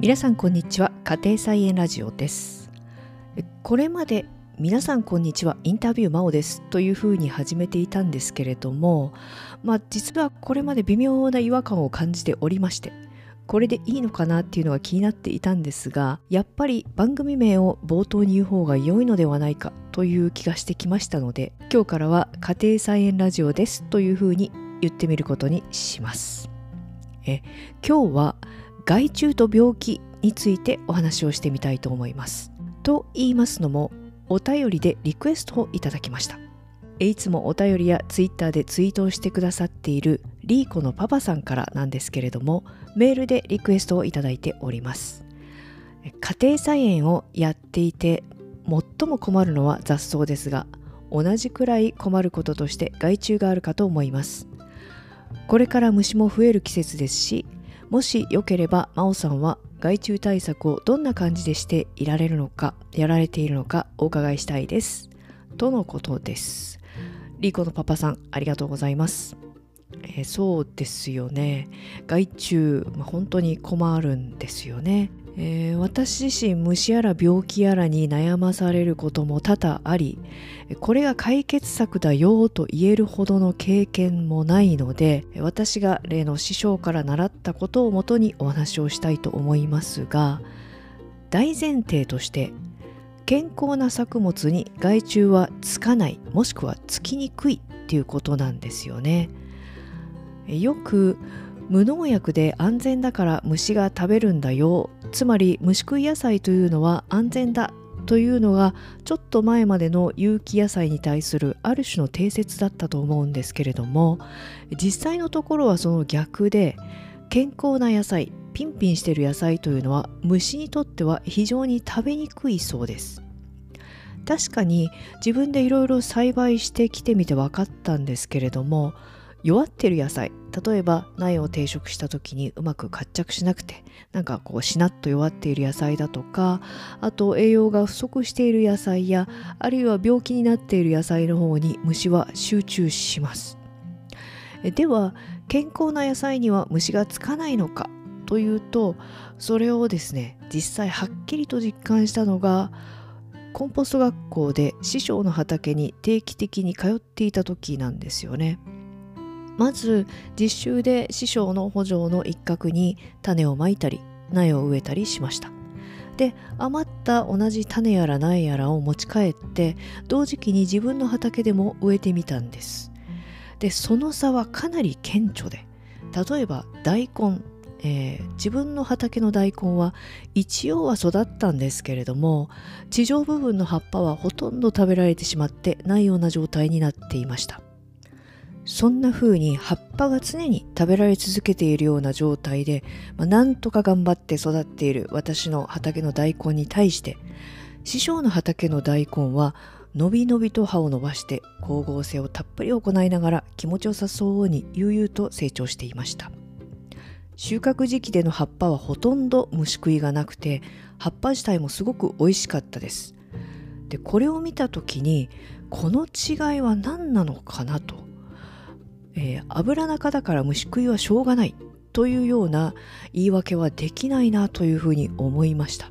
皆さんこんにちは。家庭菜園ラジオです。これまで皆さんこんにちは。インタビュー真央です。というふうに始めていたんですけれどもまあ実はこれまで微妙な違和感を感じておりましてこれでいいのかなっていうのが気になっていたんですがやっぱり番組名を冒頭に言う方が良いのではないかという気がしてきましたので今日からは家庭菜園ラジオですというふうに言ってみることにします。え今日は害虫と病気についてお話をしてみたいと思います。と言いますのもお便りでリクエストをいただきました。いつもお便りやツイッターでツイートをしてくださっているリーコのパパさんからなんですけれどもメールでリクエストをいただいております。家庭菜園をやっていて最も困るのは雑草ですが同じくらい困ることとして害虫があるかと思います。これから虫も増える季節ですしもしよければ真央さんは害虫対策をどんな感じでしていられるのかやられているのかお伺いしたいです。とのことです。リーコのパパさんありがとうございます。えー、そうですよね。害虫、まあ、本当に困るんですよね。えー、私自身虫やら病気やらに悩まされることも多々ありこれが解決策だよと言えるほどの経験もないので私が例の師匠から習ったことをもとにお話をしたいと思いますが大前提として健康な作物に害虫はつかないもしくはつきにくいっていうことなんですよね。よく無農薬で安全だから虫が食べるんだよ。つまり虫食い野菜というのは安全だというのがちょっと前までの有機野菜に対するある種の定説だったと思うんですけれども実際のところはその逆で健康な野菜ピンピンしてる野菜というのは虫にとっては非常に食べにくいそうです。確かに自分でいろいろ栽培してきてみて分かったんですけれども弱ってる野菜例えば苗を定食した時にうまく活着しなくてなんかこうしなっと弱っている野菜だとかあと栄養が不足している野菜やあるいは病気になっている野菜の方に虫は集中しますでは健康な野菜には虫がつかないのかというとそれをですね実際はっきりと実感したのがコンポスト学校で師匠の畑に定期的に通っていた時なんですよね。まず実習で師匠の補助の一角に種をまいたり苗を植えたりしました。で余った同じ種やら苗やらを持ち帰って同時期に自分の畑でも植えてみたんです。でその差はかなり顕著で例えば大根えー、自分の畑の大根は一応は育ったんですけれども地上部分の葉っぱはほとんど食べられてしまってないような状態になっていました。そんな風に葉っぱが常に食べられ続けているような状態で、まあ、なんとか頑張って育っている私の畑の大根に対して師匠の畑の大根はのびのびと葉を伸ばして光合成をたっぷり行いながら気持ちよさそうに悠々と成長していました。収穫時期での葉っぱはほとんど虫食いがなくて葉っぱ自体もすごく美味しかったです。でこれを見た時にこの違いは何なのかなとえー、油中だから虫食いはしょうがないというような言い訳はできないなというふうに思いました。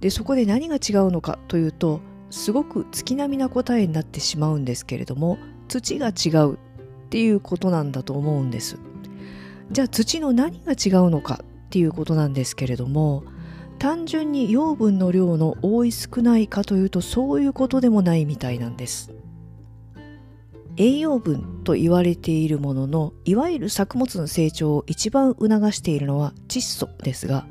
でそこで何が違うのかというとすごく月並みな答えになってしまうんですけれども土が違うっていうことなんだと思うんです。じゃあ土の何が違うのかっていうことなんですけれども単純に養分の量の多い少ないかというとそういうことでもないみたいなんです。栄養分と言われているもののいわゆる作物の成長を一番促しているのは窒素ですが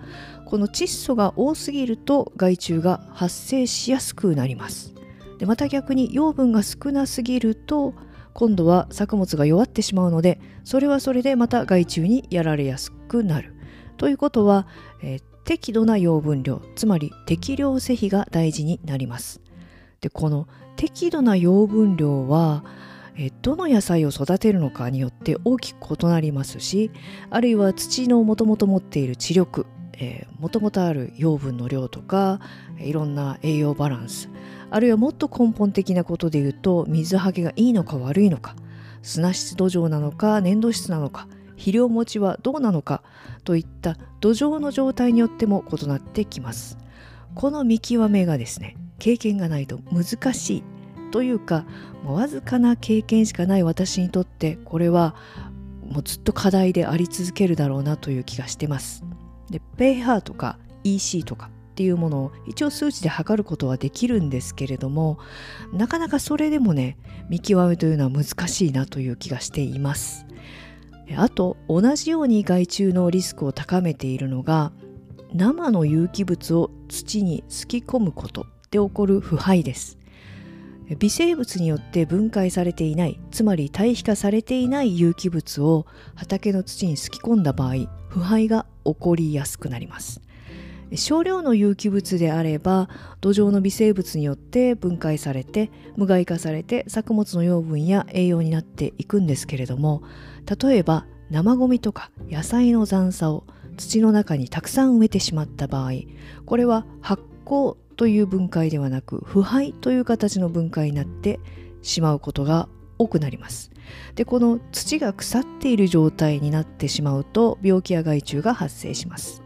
この窒素が多すぎると害虫が発生しやすくなります。でまた逆に養分が少なすぎると今度は作物が弱ってしまうのでそれはそれでまた害虫にやられやすくなる。ということは、えー、適度な養分量つまり適量施肥が大事になります。でこの適度な養分量はえどの野菜を育てるのかによって大きく異なりますしあるいは土のもともと持っている地力もともとある養分の量とかいろんな栄養バランスあるいはもっと根本的なことで言うと水はけがいいのか悪いのか砂質土壌なのか粘土質なのか肥料持ちはどうなのかといった土壌の状態によっても異なってきます。この見極めがですね経験がないと難しいというかもうわずかな経験しかない私にとってこれはもうずっと課題であり続けるだろうなという気がしてます。で pH とか EC とかっていうものを一応数値で測ることはできるんですけれどもなかなかそれでもね見極めというのは難しいなという気がしています。あと同じように害虫のリスクを高めているのが生の有機物を土にすき込むことで起こる腐敗です。微生物によって分解されていないつまり堆肥化されていない有機物を畑の土にすき込んだ場合腐敗が起こりやすくなります。少量の有機物であれば土壌の微生物によって分解されて無害化されて作物の養分や栄養になっていくんですけれども例えば生ゴミとか野菜の残渣を土の中にたくさん植えてしまった場合これは発酵という分解ではなく腐敗という形の分解になってしまうことが多くなります。でこの土が腐っている状態になってしまうと病気や害虫が発生します。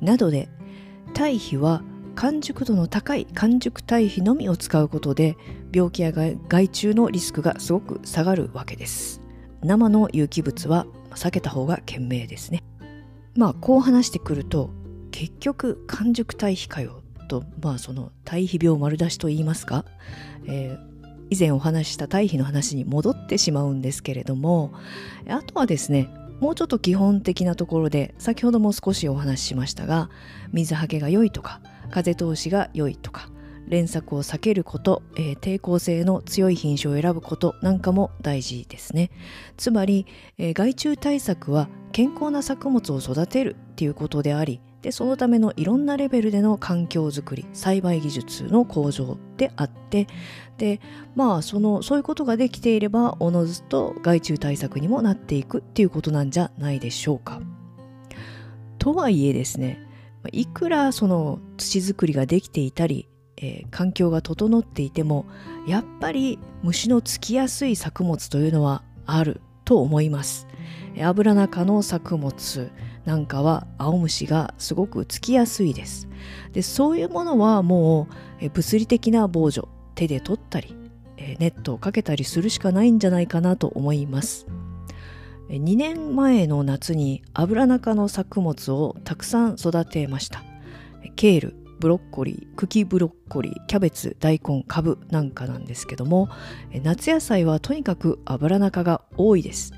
などで堆肥は完熟度の高い完熟堆肥のみを使うことで病気や害虫のリスクがすごく下がるわけです。生の有機物は避けた方が賢明ですね。まあこう話してくると結局完熟堆肥かよ。とまあその堆肥病丸出しと言いますか、えー、以前お話しした堆肥の話に戻ってしまうんですけれどもあとはですねもうちょっと基本的なところで先ほども少しお話ししましたが水はけが良いとか風通しが良いとか連作を避けること、えー、抵抗性の強い品種を選ぶことなんかも大事ですね。つまり、えー、害虫対策は健康な作物を育てるっていうことでありでそのためのいろんなレベルでの環境づくり栽培技術の向上であってでまあそのそういうことができていればおのずと害虫対策にもなっていくっていうことなんじゃないでしょうか。とはいえですねいくらその土作りができていたり、えー、環境が整っていてもやっぱり虫のつきやすい作物というのはあると思います。油中の作物なんかは青虫がすごくつきやすいです。でそういうものはもう物理的な防除手で取ったりネットをかけたりするしかないんじゃないかなと思います。2年前の夏に油中の作物をたくさん育てました。ケール、ブロッコリー、茎ブロッコリー、キャベツ、大根、カブなんかなんですけども夏野菜はとにかく油中が多いです。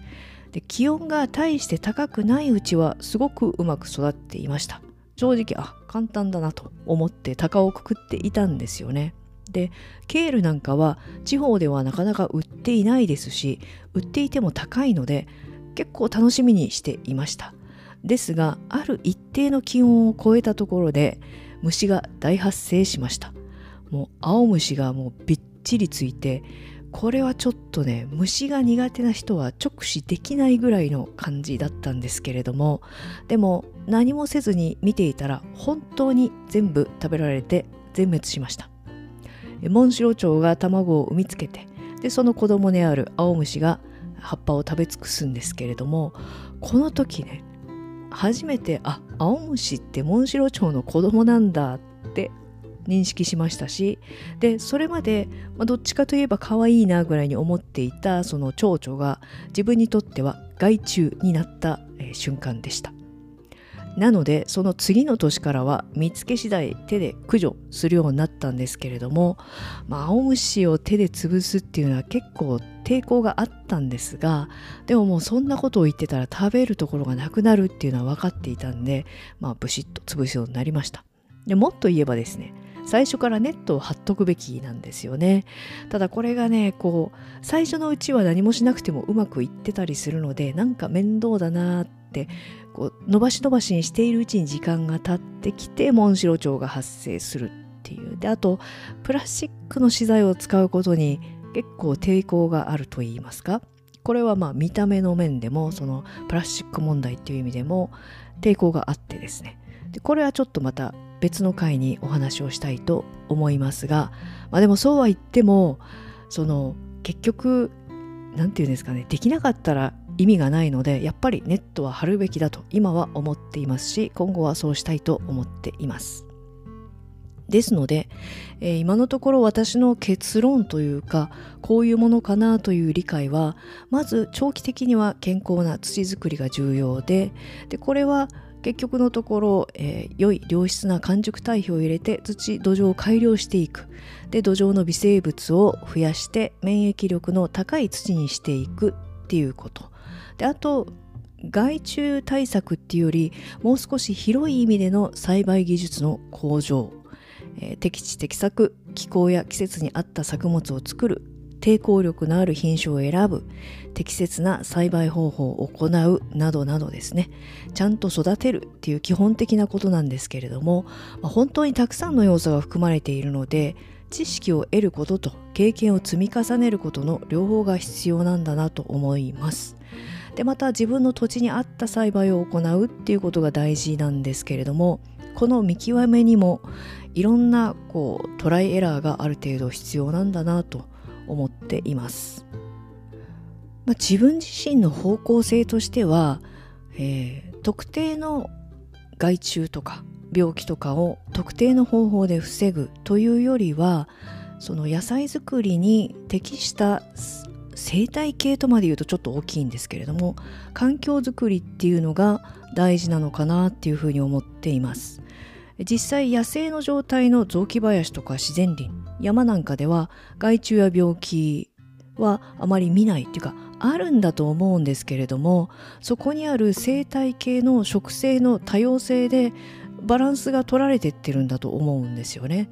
で気温が大して高くないうちはすごくうまく育っていました。正直あ簡単だなと思って鷹をくくっていたんですよね。でケールなんかは地方ではなかなか売っていないですし売っていても高いので結構楽しみにしていました。ですがある一定の気温を超えたところで虫が大発生しました。もう青虫がもうびっちりついてこれはちょっとね虫が苦手な人は直視できないぐらいの感じだったんですけれどもでも何もせずに見ていたら本当に全部食べられて全滅しました。モンシロチョウが卵を産みつけてでその子供である青虫が葉っぱを食べ尽くすんですけれどもこの時ね初めてあ青虫ってモンシロチョウの子供なんだって認識しましたしでそれまで、まあ、どっちかといえば可愛いなぐらいに思っていたその蝶々が自分にとっては害虫になった、え、瞬間でした。なのでその次の年からは見つけ次第手で駆除するようになったんですけれども、まあ、青虫を手で潰すっていうのは結構抵抗があったんですがでももうそんなことを言ってたら食べるところがなくなるっていうのは分かっていたんで、まあ、ブシッと潰すようになりました。でもっと言えばですね最初からネットを貼っとくべきなんですよね。ただこれがねこう最初のうちは何もしなくてもうまくいってたりするのでなんか面倒だなってこう伸ばし伸ばしにしているうちに時間が経ってきてモンシロチョウが発生するっていう。であとプラスチックの資材を使うことに結構抵抗があると言いますか。これはまあ見た目の面でもそのプラスチック問題っていう意味でも抵抗があってですね。でこれはちょっとまた別の回にお話をしたいと思いますが、まあ、でもそうは言ってもその結局何て言うんですかねできなかったら意味がないのでやっぱりネットは貼るべきだと今は思っていますし今後はそうしたいと思っています。ですので、えー、今のところ私の結論というかこういうものかなという理解はまず長期的には健康な土作りが重要ででこれは結局のところ、えー、良い良質な完熟堆肥を入れて土土壌を改良していく。で土壌の微生物を増やして免疫力の高い土にしていくっていうこと。であと害虫対策っていうよりもう少し広い意味での栽培技術の向上、えー、適地適作気候や季節に合った作物を作る。抵抗力のある品種を選ぶ。適切な栽培方法を行う。などなどですね。ちゃんと育てる。っていう基本的なことなんですけれども、本当にたくさんの要素が含まれているので知識を得ることと経験を積み重ねることの両方が必要なんだなと思います。でまた自分の土地に合った栽培を行うっていうことが大事なんですけれどもこの見極めにもいろんなこうトライエラーがある程度必要なんだなと思っています。まあ、自分自身の方向性としては、えー、特定の害虫とか病気とかを特定の方法で防ぐというよりはその野菜作りに適した生態系とまで言うとちょっと大きいんですけれども環境づくりっていうのが大事なのかなっていうふうに思っています実際野生の状態の雑木林とか自然林山なんかでは害虫や病気はあまり見ないっていうかあるんだと思うんですけれどもそこにある生態系の植生の多様性でバランスが取られてってるんだと思うんですよね。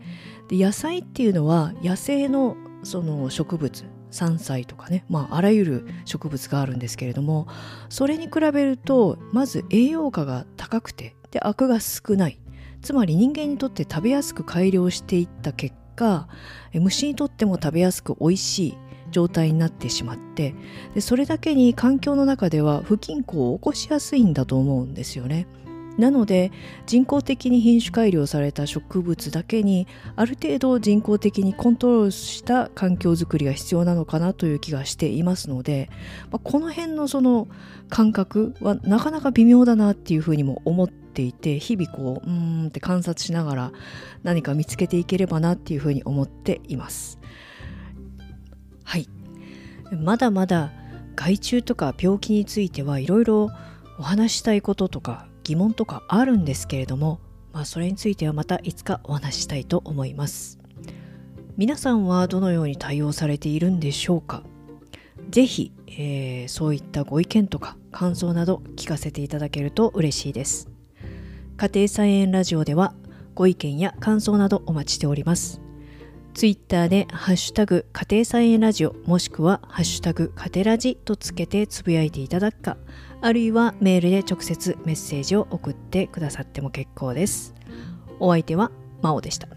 で野菜っていうのは野生のその植物山菜とかね、まあ、あらゆる植物があるんですけれどもそれに比べるとまず栄養価が高くてでアクが少ないつまり人間にとって食べやすく改良していった結果虫にとっても食べやすく美味しい状態になってしまってでそれだけに環境の中では不均衡を起こしやすいんだと思うんですよね。なので人工的に品種改良された植物だけにある程度人工的にコントロールした環境づくりが必要なのかなという気がしていますので、まあ、この辺のその感覚はなかなか微妙だなっていうふうにも思っていて日々こううんって観察しながら何か見つけていければなっていうふうに思っています。はいまだまだ害虫とか病気についてはいろいろお話したいこととか疑問とかあるんですけれども、まあ、それについてはまたいつかお話ししたいと思います。皆さんはどのように対応されているんでしょうか？ぜひ、えー、そういったご意見とか感想など聞かせていただけると嬉しいです。家庭菜園ラジオではご意見や感想などお待ちしております。ツイッターでハッシュタグ家庭菜園ラジオもしくはハッシュタグ家庭ラジとつけてつぶやいていただくかあるいはメールで直接メッセージを送ってくださっても結構です。お相手は真央でした。